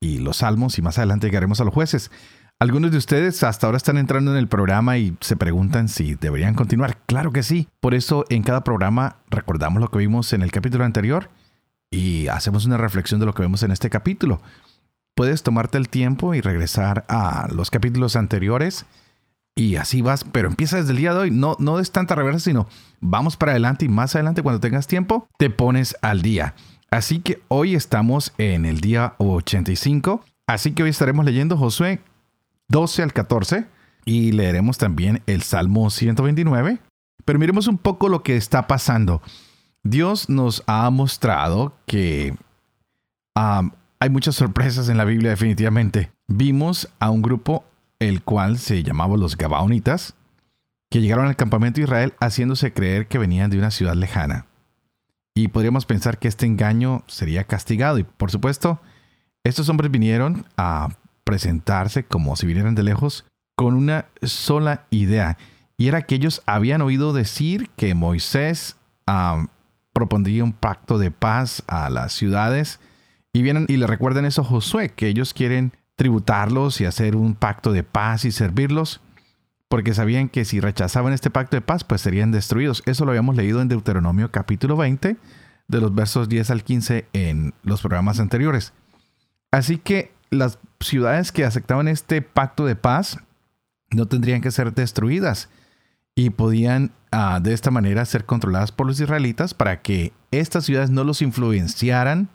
y los salmos y más adelante llegaremos a los jueces. Algunos de ustedes hasta ahora están entrando en el programa y se preguntan si deberían continuar. Claro que sí. Por eso en cada programa recordamos lo que vimos en el capítulo anterior y hacemos una reflexión de lo que vemos en este capítulo. Puedes tomarte el tiempo y regresar a los capítulos anteriores y así vas, pero empieza desde el día de hoy. No, no des tanta reversa, sino vamos para adelante y más adelante cuando tengas tiempo te pones al día. Así que hoy estamos en el día 85. Así que hoy estaremos leyendo Josué 12 al 14 y leeremos también el Salmo 129. Pero miremos un poco lo que está pasando. Dios nos ha mostrado que hay muchas sorpresas en la Biblia definitivamente. Vimos a un grupo el cual se llamaba los Gabaonitas, que llegaron al campamento de Israel haciéndose creer que venían de una ciudad lejana. Y podríamos pensar que este engaño sería castigado. Y por supuesto, estos hombres vinieron a presentarse como si vinieran de lejos con una sola idea. Y era que ellos habían oído decir que Moisés propondría un pacto de paz a las ciudades. Y vienen y le recuerdan eso a Josué, que ellos quieren tributarlos y hacer un pacto de paz y servirlos porque sabían que si rechazaban este pacto de paz, pues serían destruidos. Eso lo habíamos leído en Deuteronomio capítulo 20, de los versos 10 al 15 en los programas anteriores. Así que las ciudades que aceptaban este pacto de paz no tendrían que ser destruidas y podían ah, de esta manera ser controladas por los israelitas para que estas ciudades no los influenciaran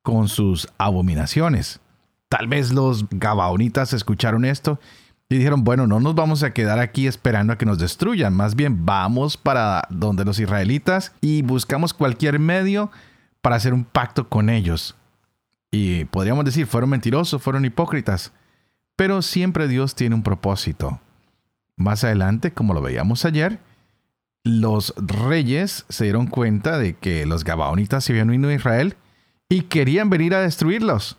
con sus abominaciones. Tal vez los gabaonitas escucharon esto y dijeron, bueno, no nos vamos a quedar aquí esperando a que nos destruyan, más bien vamos para donde los israelitas y buscamos cualquier medio para hacer un pacto con ellos. Y podríamos decir, fueron mentirosos, fueron hipócritas, pero siempre Dios tiene un propósito. Más adelante, como lo veíamos ayer, los reyes se dieron cuenta de que los gabaonitas se habían unido a Israel y querían venir a destruirlos.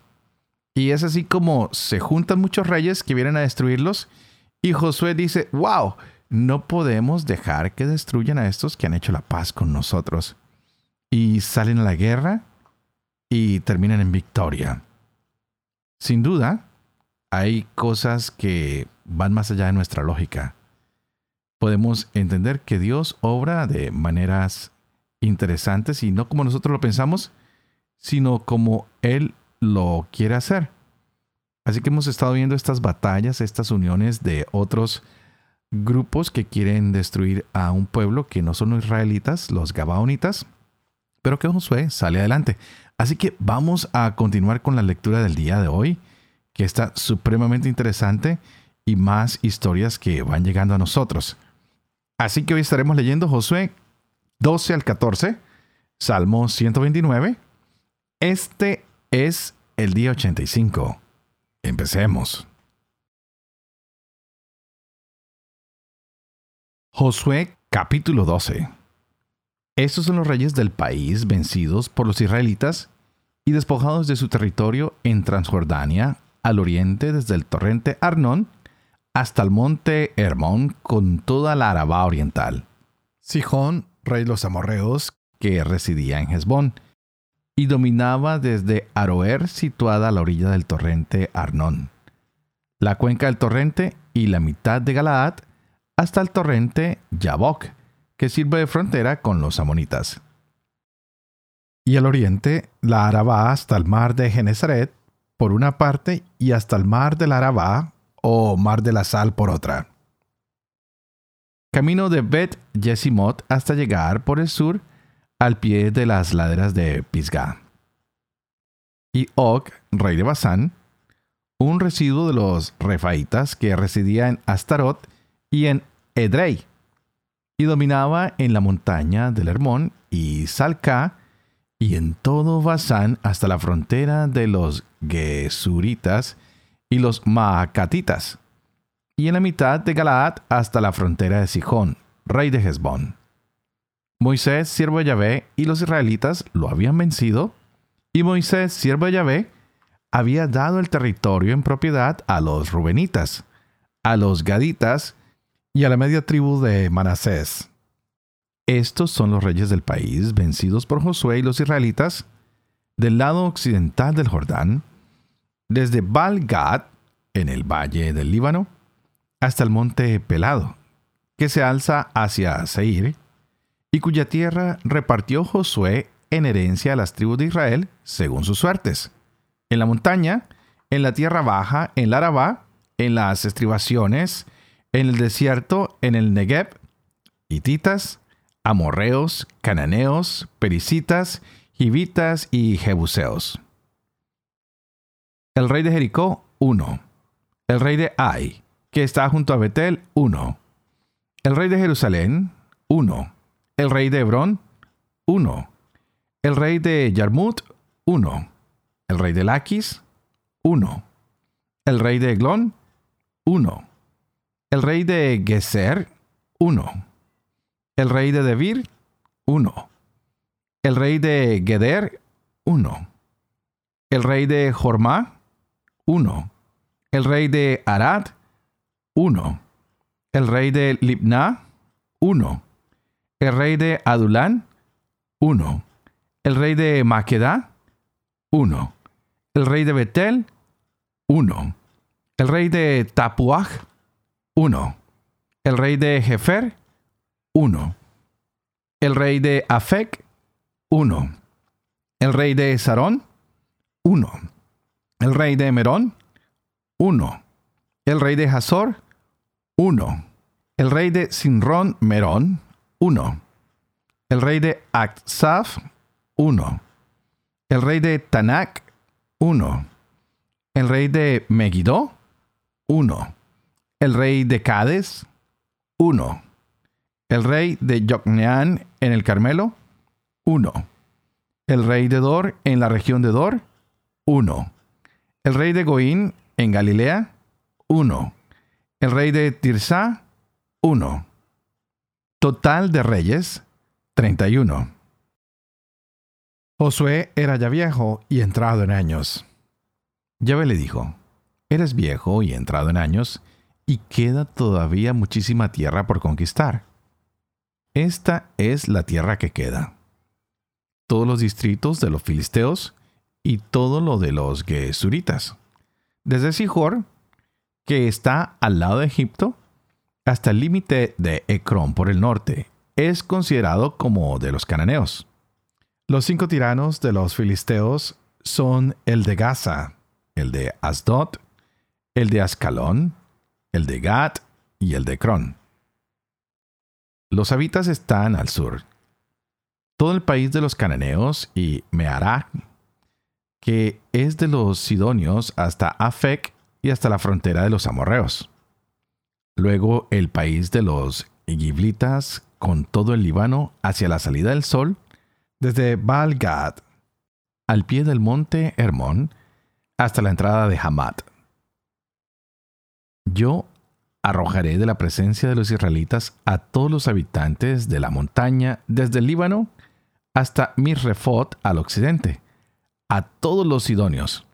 Y es así como se juntan muchos reyes que vienen a destruirlos. Y Josué dice, wow, no podemos dejar que destruyan a estos que han hecho la paz con nosotros. Y salen a la guerra y terminan en victoria. Sin duda, hay cosas que van más allá de nuestra lógica. Podemos entender que Dios obra de maneras interesantes y no como nosotros lo pensamos, sino como Él lo quiere hacer. Así que hemos estado viendo estas batallas, estas uniones de otros grupos que quieren destruir a un pueblo que no son los israelitas, los gabaonitas, pero que Josué sale adelante. Así que vamos a continuar con la lectura del día de hoy, que está supremamente interesante y más historias que van llegando a nosotros. Así que hoy estaremos leyendo Josué 12 al 14, Salmo 129. Este es el día 85. Empecemos. Josué capítulo 12. Estos son los reyes del país vencidos por los israelitas y despojados de su territorio en Transjordania, al oriente desde el torrente Arnón hasta el monte Hermón con toda la Arabá oriental. Sijón, rey de los amorreos, que residía en Hezbón, y dominaba desde Aroer, situada a la orilla del torrente Arnón, la cuenca del torrente y la mitad de Galaad, hasta el torrente Yabok, que sirve de frontera con los amonitas. Y al oriente, la Arabá hasta el mar de Genezaret, por una parte, y hasta el mar de la Arabá, o mar de la Sal, por otra. Camino de Bet Yesimot hasta llegar por el sur al pie de las laderas de Pisgah. Y Og, rey de Basán, un residuo de los refaitas que residía en Astarot y en Edrei, y dominaba en la montaña del Hermón y Salca, y en todo Basán hasta la frontera de los Gesuritas y los Maacatitas, y en la mitad de Galaad hasta la frontera de Sijón, rey de Hezbón. Moisés, siervo de Yahvé, y los israelitas lo habían vencido, y Moisés, siervo de Yahvé, había dado el territorio en propiedad a los Rubenitas, a los Gaditas y a la media tribu de Manasés. Estos son los reyes del país vencidos por Josué y los israelitas del lado occidental del Jordán, desde Baal-Gad, en el valle del Líbano, hasta el monte Pelado, que se alza hacia Seir, y cuya tierra repartió Josué en herencia a las tribus de Israel según sus suertes. En la montaña, en la tierra baja, en la Arabá, en las estribaciones, en el desierto, en el Negev, hititas, amorreos, cananeos, pericitas, hivitas y jebuseos. El rey de Jericó, uno. El rey de Ai, que está junto a Betel, uno. El rey de Jerusalén, uno. El rey de Hebrón, uno. El rey de Yarmut, uno. El rey de Laquis, uno. El rey de Eglón, uno. El rey de Geser, uno. El rey de Debir, uno. El rey de Geder, uno. El rey de Jormá, uno. El rey de Arad, uno. El rey de Libna, uno. El rey de Adulán, uno. El rey de Maqueda, uno. El rey de Betel, uno. El rey de Tapuaj, uno. El rey de Jefer, uno. El rey de Afec, uno. El rey de Sarón, uno. El rey de Merón, uno. El rey de Hazor, uno. El rey de Sinrón Merón, uno. El rey de Aksaf, uno. El rey de Tanak, uno. El rey de Megiddo, uno. El rey de Cades, uno. El rey de Yocneán en el Carmelo, uno. El rey de Dor en la región de Dor, uno. El rey de Goín en Galilea, uno. El rey de Tirsa, uno. Total de reyes, 31. Josué era ya viejo y entrado en años. Yahvé le dijo, Eres viejo y entrado en años, y queda todavía muchísima tierra por conquistar. Esta es la tierra que queda. Todos los distritos de los filisteos y todo lo de los gesuritas. Desde Sijor, que está al lado de Egipto, hasta el límite de Ecrón por el norte, es considerado como de los cananeos. Los cinco tiranos de los filisteos son el de Gaza, el de Asdod, el de Ascalón, el de Gat y el de Cron. Los habitas están al sur. Todo el país de los cananeos y Meará, que es de los sidonios hasta Afec y hasta la frontera de los amorreos. Luego el país de los giblitas con todo el Líbano hacia la salida del sol, desde baal al pie del monte Hermón, hasta la entrada de Hamat. Yo arrojaré de la presencia de los israelitas a todos los habitantes de la montaña, desde el Líbano hasta Mirrefot al occidente, a todos los sidonios.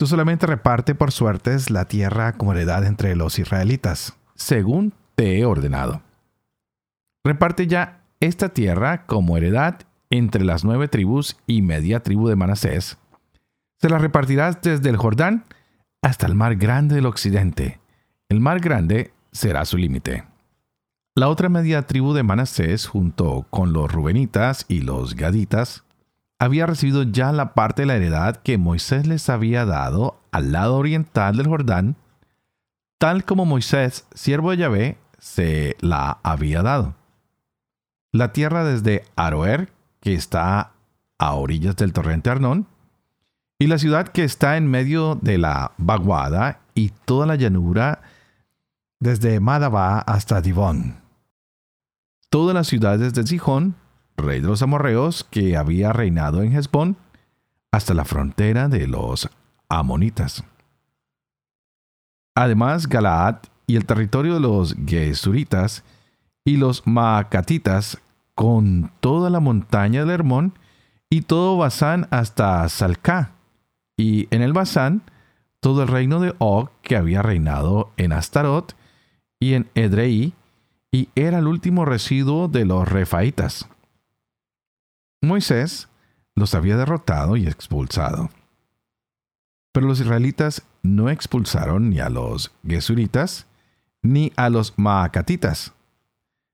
Tú solamente reparte por suertes la tierra como heredad entre los israelitas, según te he ordenado. Reparte ya esta tierra como heredad entre las nueve tribus y media tribu de Manasés. Se la repartirás desde el Jordán hasta el mar grande del occidente. El mar grande será su límite. La otra media tribu de Manasés, junto con los Rubenitas y los Gaditas, había recibido ya la parte de la heredad que Moisés les había dado al lado oriental del Jordán, tal como Moisés, siervo de Yahvé, se la había dado. La tierra desde Aroer, que está a orillas del torrente Arnón, y la ciudad que está en medio de la vaguada y toda la llanura desde Madaba hasta Divón. Todas las ciudades de Sijón, rey de los amorreos, que había reinado en Hezbón, hasta la frontera de los amonitas. Además, Galaad y el territorio de los Gesuritas y los Maacatitas, con toda la montaña del Hermón y todo Basán hasta Salcá, y en el Basán todo el reino de Og que había reinado en Astarot y en Edrei, y era el último residuo de los refaitas. Moisés los había derrotado y expulsado. Pero los israelitas no expulsaron ni a los gesuritas ni a los maacatitas.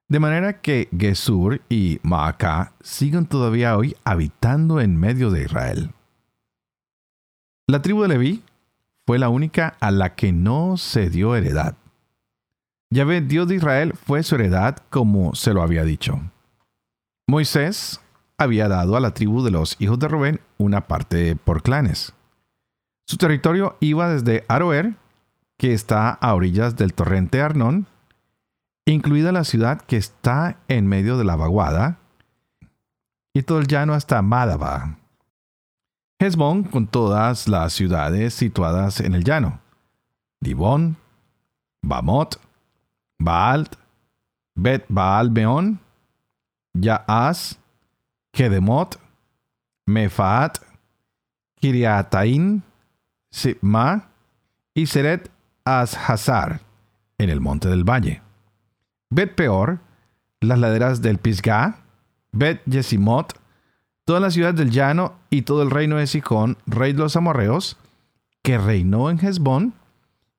De manera que Gesur y Maacá siguen todavía hoy habitando en medio de Israel. La tribu de Leví fue la única a la que no se dio heredad. Yahvé, Dios de Israel, fue su heredad como se lo había dicho. Moisés había dado a la tribu de los hijos de Rubén una parte por clanes. Su territorio iba desde Aroer, que está a orillas del torrente Arnón, incluida la ciudad que está en medio de la vaguada, y todo el llano hasta Madaba. Hezbón con todas las ciudades situadas en el llano. Dibón, Bamot, Baalt, Bet Baal Meón, Yaaz, Kedemot, Mefaat, Kiriataín, Sibma y Seret Ashazar en el monte del valle. Bet Peor, las laderas del Pisgah, Bet Yesimot, toda la ciudad del llano y todo el reino de Sicón, rey de los amorreos, que reinó en Hezbón,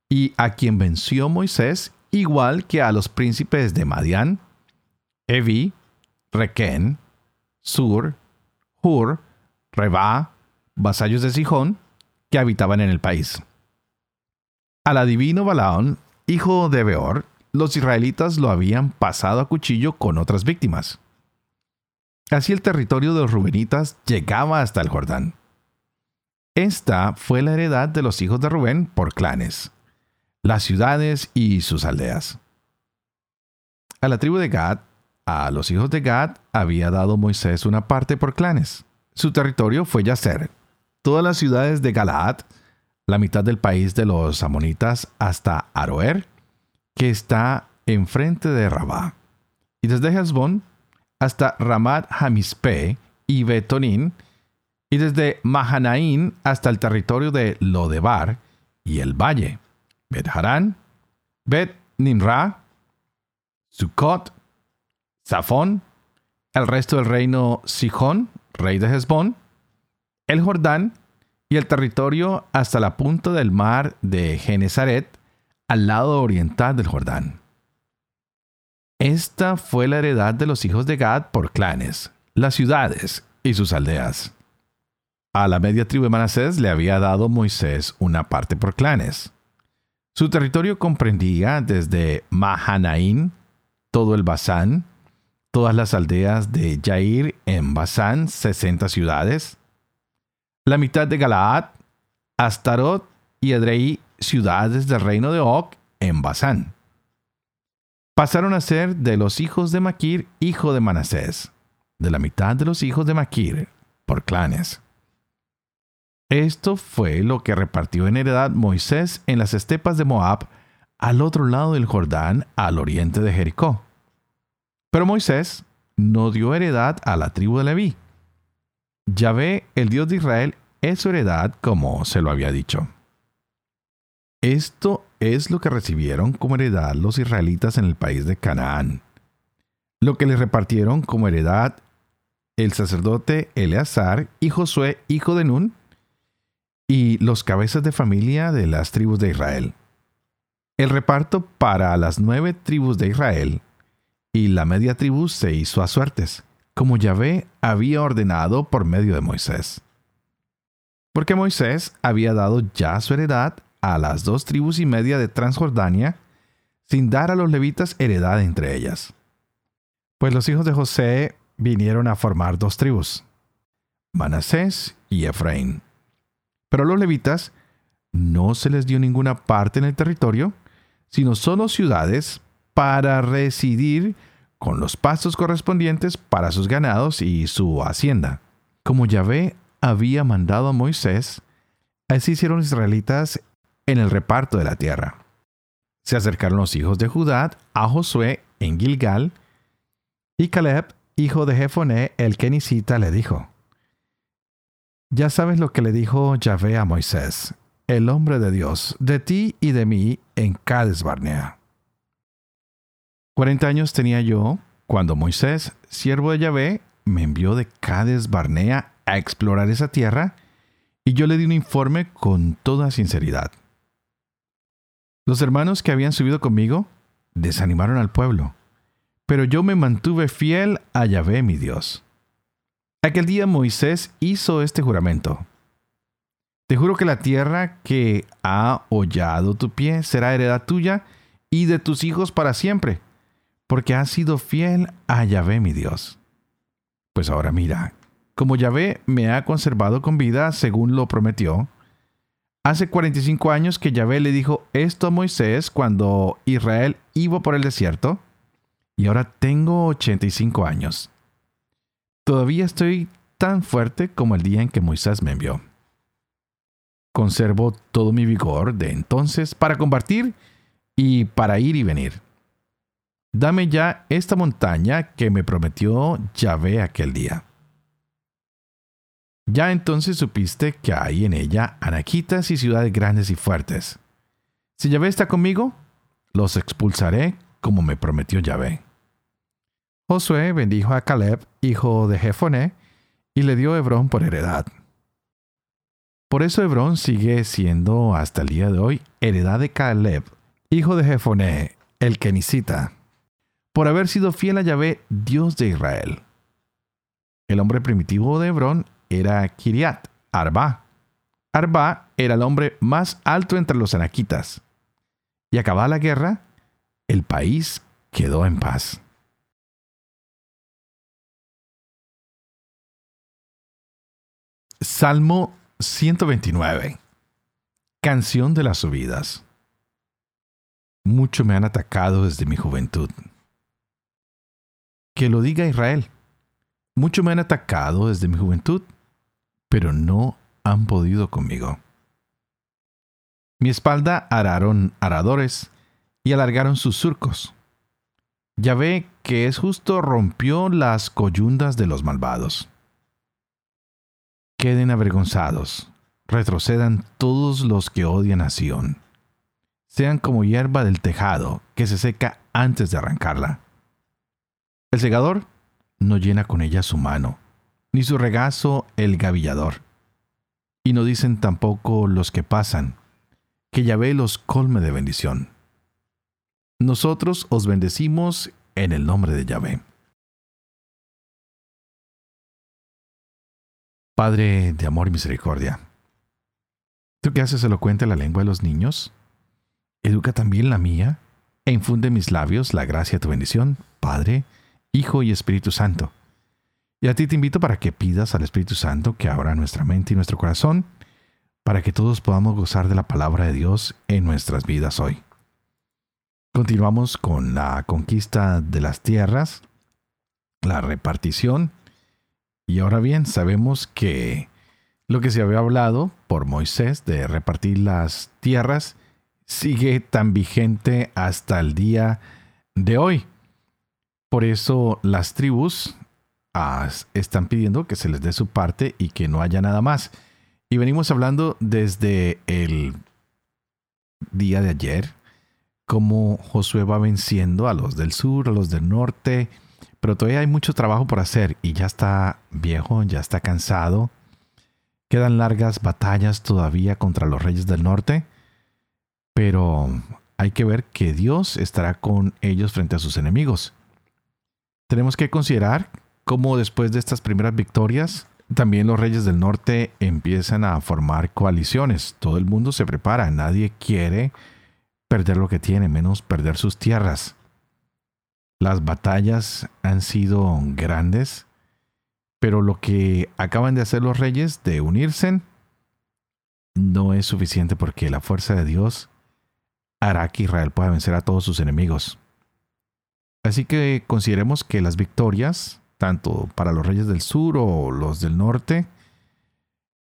y a quien venció Moisés, igual que a los príncipes de Madián, Evi, Requén, Sur, Hur, Reba, vasallos de Sijón, que habitaban en el país. Al adivino Balaón, hijo de Beor, los israelitas lo habían pasado a cuchillo con otras víctimas. Así el territorio de los rubenitas llegaba hasta el Jordán. Esta fue la heredad de los hijos de Rubén por clanes, las ciudades y sus aldeas. A la tribu de Gad, a los hijos de Gad, había dado Moisés una parte por clanes. Su territorio fue Yacer, todas las ciudades de Galaad, la mitad del país de los amonitas hasta Aroer, que está enfrente de Rabá, y desde Hezbón hasta Ramat Hamispe y Betonín, y desde Mahanaín hasta el territorio de Lodebar y el valle, Bet Harán, Bet Nimra, Sukkot, Safón, el resto del reino Sijón, rey de Hezbón, el Jordán y el territorio hasta la punta del mar de Genezaret, al lado oriental del Jordán. Esta fue la heredad de los hijos de Gad por clanes, las ciudades y sus aldeas. A la media tribu de Manasés le había dado Moisés una parte por clanes. Su territorio comprendía desde Mahanaín, todo el Basán, todas las aldeas de Jair en Basán, 60 ciudades, la mitad de Galaad, Astarot y Edrei, ciudades del reino de Og en Basán pasaron a ser de los hijos de Maquir, hijo de Manasés, de la mitad de los hijos de Maquir, por clanes. Esto fue lo que repartió en heredad Moisés en las estepas de Moab, al otro lado del Jordán, al oriente de Jericó. Pero Moisés no dio heredad a la tribu de Leví. Yahvé, el Dios de Israel, es su heredad como se lo había dicho. Esto es lo que recibieron como heredad los israelitas en el país de Canaán. Lo que les repartieron como heredad el sacerdote Eleazar y Josué, hijo de Nun, y los cabezas de familia de las tribus de Israel. El reparto para las nueve tribus de Israel y la media tribu se hizo a suertes, como Yahvé había ordenado por medio de Moisés. Porque Moisés había dado ya su heredad a las dos tribus y media de Transjordania, sin dar a los levitas heredad entre ellas. Pues los hijos de José vinieron a formar dos tribus, Manasés y Efraín. Pero a los levitas no se les dio ninguna parte en el territorio, sino solo ciudades para residir con los pastos correspondientes para sus ganados y su hacienda. Como Yahvé había mandado a Moisés, así hicieron los israelitas en el reparto de la tierra. Se acercaron los hijos de Judá a Josué en Gilgal, y Caleb, hijo de Jefoné, el kenicita, le dijo, Ya sabes lo que le dijo Yahvé a Moisés, el hombre de Dios, de ti y de mí en Cades Barnea. Cuarenta años tenía yo cuando Moisés, siervo de Yahvé, me envió de Cades Barnea a explorar esa tierra, y yo le di un informe con toda sinceridad. Los hermanos que habían subido conmigo desanimaron al pueblo, pero yo me mantuve fiel a Yahvé mi Dios. Aquel día Moisés hizo este juramento. Te juro que la tierra que ha hollado tu pie será heredad tuya y de tus hijos para siempre, porque has sido fiel a Yahvé mi Dios. Pues ahora mira, como Yahvé me ha conservado con vida según lo prometió, hace 45 años que Yahvé le dijo esto a Moisés cuando Israel iba por el desierto, y ahora tengo 85 años. Todavía estoy tan fuerte como el día en que Moisés me envió. Conservo todo mi vigor de entonces para combatir y para ir y venir. Dame ya esta montaña que me prometió Yahvé aquel día. Ya entonces supiste que hay en ella anaquitas y ciudades grandes y fuertes. Si Yahvé está conmigo, los expulsaré como me prometió Yahvé. Josué bendijo a Caleb, hijo de Jefoné, y le dio Hebrón por heredad. Por eso Hebrón sigue siendo hasta el día de hoy heredad de Caleb, hijo de Jefoné, el kenicita, por haber sido fiel a Yahvé, Dios de Israel. El hombre primitivo de Hebrón era Kiriat, Arba. Arba era el hombre más alto entre los anaquitas. Y acabada la guerra, el país quedó en paz. Salmo 129. Canción de las subidas. Mucho me han atacado desde mi juventud. Que lo diga Israel. Mucho me han atacado desde mi juventud, pero no han podido conmigo. Mi espalda araron aradores y alargaron sus surcos. Ya ve que es justo rompió las coyundas de los malvados queden avergonzados, retrocedan todos los que odian a Sión. Sean como hierba del tejado que se seca antes de arrancarla. El segador no llena con ella su mano, ni su regazo el gavillador. Y no dicen tampoco los que pasan, que Yahvé los colme de bendición. Nosotros os bendecimos en el nombre de Yahvé. Padre de amor y misericordia, tú que haces elocuente la lengua de los niños, educa también la mía e infunde en mis labios la gracia de tu bendición, Padre, Hijo y Espíritu Santo. Y a ti te invito para que pidas al Espíritu Santo que abra nuestra mente y nuestro corazón, para que todos podamos gozar de la palabra de Dios en nuestras vidas hoy. Continuamos con la conquista de las tierras, la repartición y ahora bien, sabemos que lo que se había hablado por Moisés de repartir las tierras sigue tan vigente hasta el día de hoy. Por eso las tribus están pidiendo que se les dé su parte y que no haya nada más. Y venimos hablando desde el día de ayer, cómo Josué va venciendo a los del sur, a los del norte, pero todavía hay mucho trabajo por hacer y ya está viejo, ya está cansado. Quedan largas batallas todavía contra los reyes del norte, pero hay que ver que Dios estará con ellos frente a sus enemigos. Tenemos que considerar cómo después de estas primeras victorias, también los reyes del norte empiezan a formar coaliciones. Todo el mundo se prepara, nadie quiere perder lo que tiene, menos perder sus tierras. Las batallas han sido grandes, pero lo que acaban de hacer los reyes de unirse no es suficiente porque la fuerza de Dios hará que Israel pueda vencer a todos sus enemigos. Así que consideremos que las victorias, tanto para los reyes del sur o los del norte,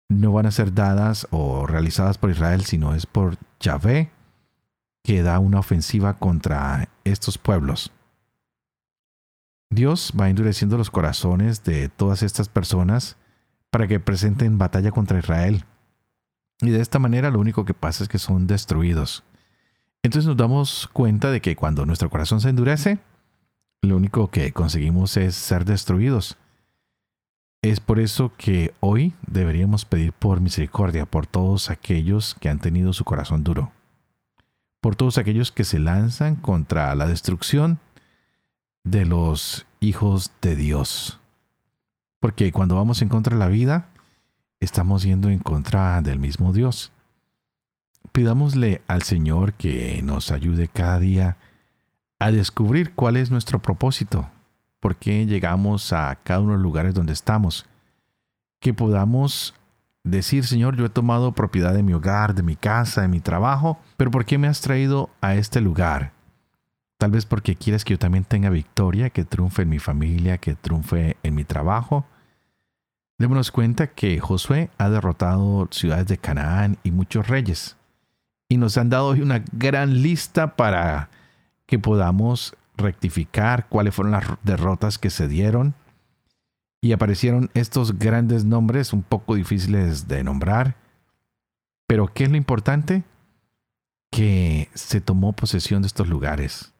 no van a ser dadas o realizadas por Israel, sino es por Yahvé, que da una ofensiva contra estos pueblos. Dios va endureciendo los corazones de todas estas personas para que presenten batalla contra Israel. Y de esta manera lo único que pasa es que son destruidos. Entonces nos damos cuenta de que cuando nuestro corazón se endurece, lo único que conseguimos es ser destruidos. Es por eso que hoy deberíamos pedir por misericordia por todos aquellos que han tenido su corazón duro, por todos aquellos que se lanzan contra la destrucción de los hijos de Dios. Porque cuando vamos en contra de la vida, estamos yendo en contra del mismo Dios. Pidámosle al Señor que nos ayude cada día a descubrir cuál es nuestro propósito, por qué llegamos a cada uno de los lugares donde estamos, que podamos decir, Señor, yo he tomado propiedad de mi hogar, de mi casa, de mi trabajo, pero ¿por qué me has traído a este lugar? Tal vez porque quieres que yo también tenga victoria, que triunfe en mi familia, que triunfe en mi trabajo. Démonos cuenta que Josué ha derrotado ciudades de Canaán y muchos reyes. Y nos han dado hoy una gran lista para que podamos rectificar cuáles fueron las derrotas que se dieron. Y aparecieron estos grandes nombres un poco difíciles de nombrar. Pero ¿qué es lo importante? Que se tomó posesión de estos lugares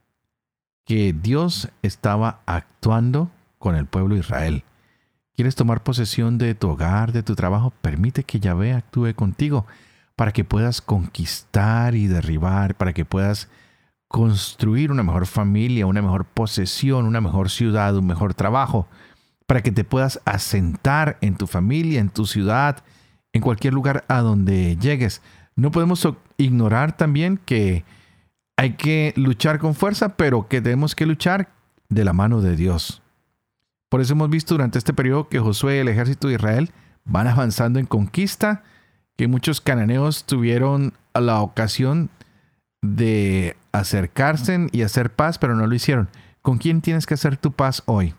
que Dios estaba actuando con el pueblo de Israel. ¿Quieres tomar posesión de tu hogar, de tu trabajo? Permite que Yahvé actúe contigo para que puedas conquistar y derribar, para que puedas construir una mejor familia, una mejor posesión, una mejor ciudad, un mejor trabajo, para que te puedas asentar en tu familia, en tu ciudad, en cualquier lugar a donde llegues. No podemos ignorar también que hay que luchar con fuerza, pero que tenemos que luchar de la mano de Dios. Por eso hemos visto durante este periodo que Josué y el ejército de Israel van avanzando en conquista, que muchos cananeos tuvieron la ocasión de acercarse y hacer paz, pero no lo hicieron. ¿Con quién tienes que hacer tu paz hoy?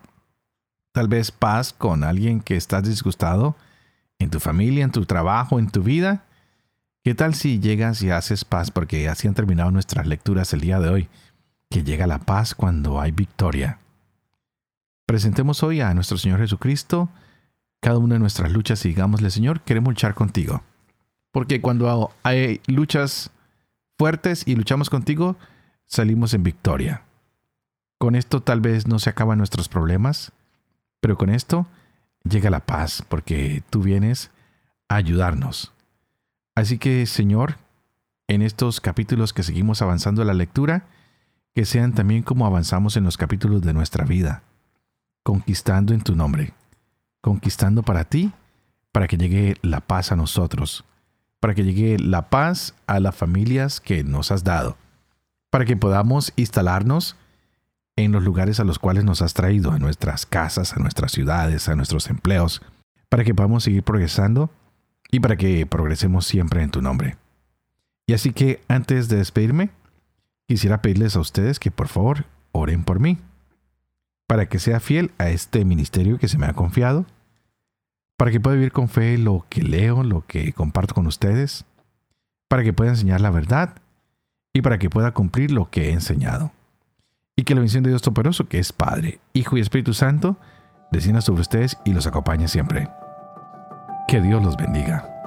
Tal vez paz con alguien que estás disgustado en tu familia, en tu trabajo, en tu vida. ¿Qué tal si llegas y haces paz? Porque así han terminado nuestras lecturas el día de hoy. Que llega la paz cuando hay victoria. Presentemos hoy a nuestro Señor Jesucristo cada una de nuestras luchas y digámosle, Señor, queremos luchar contigo. Porque cuando hay luchas fuertes y luchamos contigo, salimos en victoria. Con esto tal vez no se acaban nuestros problemas, pero con esto llega la paz, porque tú vienes a ayudarnos. Así que, Señor, en estos capítulos que seguimos avanzando la lectura, que sean también como avanzamos en los capítulos de nuestra vida, conquistando en tu nombre, conquistando para ti, para que llegue la paz a nosotros, para que llegue la paz a las familias que nos has dado, para que podamos instalarnos en los lugares a los cuales nos has traído, a nuestras casas, a nuestras ciudades, a nuestros empleos, para que podamos seguir progresando y para que progresemos siempre en tu nombre. Y así que antes de despedirme, quisiera pedirles a ustedes que por favor oren por mí, para que sea fiel a este ministerio que se me ha confiado, para que pueda vivir con fe lo que leo, lo que comparto con ustedes, para que pueda enseñar la verdad y para que pueda cumplir lo que he enseñado. Y que la bendición de Dios Todopoderoso, que es Padre, Hijo y Espíritu Santo, descienda sobre ustedes y los acompañe siempre. Que Dios los bendiga.